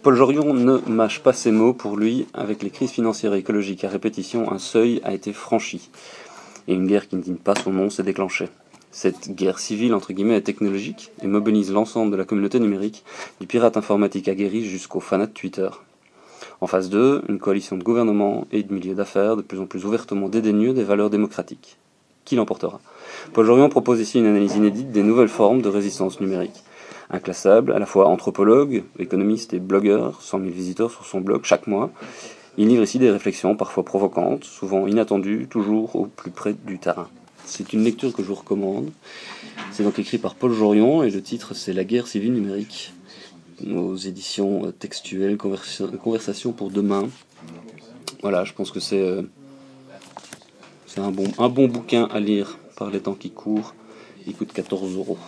Paul Jorion ne mâche pas ses mots. Pour lui, avec les crises financières et écologiques à répétition, un seuil a été franchi. Et une guerre qui ne dit pas son nom s'est déclenchée. Cette guerre civile, entre guillemets, est technologique et mobilise l'ensemble de la communauté numérique, du pirate informatique aguerri jusqu'au fanat de Twitter. En face d'eux, une coalition de gouvernements et de milieux d'affaires de plus en plus ouvertement dédaigneux des valeurs démocratiques. Qui l'emportera? Paul Jorion propose ici une analyse inédite des nouvelles formes de résistance numérique. Inclassable, à la fois anthropologue, économiste et blogueur, 100 000 visiteurs sur son blog chaque mois, il livre ici des réflexions parfois provocantes, souvent inattendues, toujours au plus près du terrain. C'est une lecture que je vous recommande. C'est donc écrit par Paul Jorion et le titre c'est La guerre civile numérique aux éditions textuelles Conversation pour demain. Voilà, je pense que c'est euh, c'est un bon, un bon bouquin à lire par les temps qui courent. Il coûte 14 euros.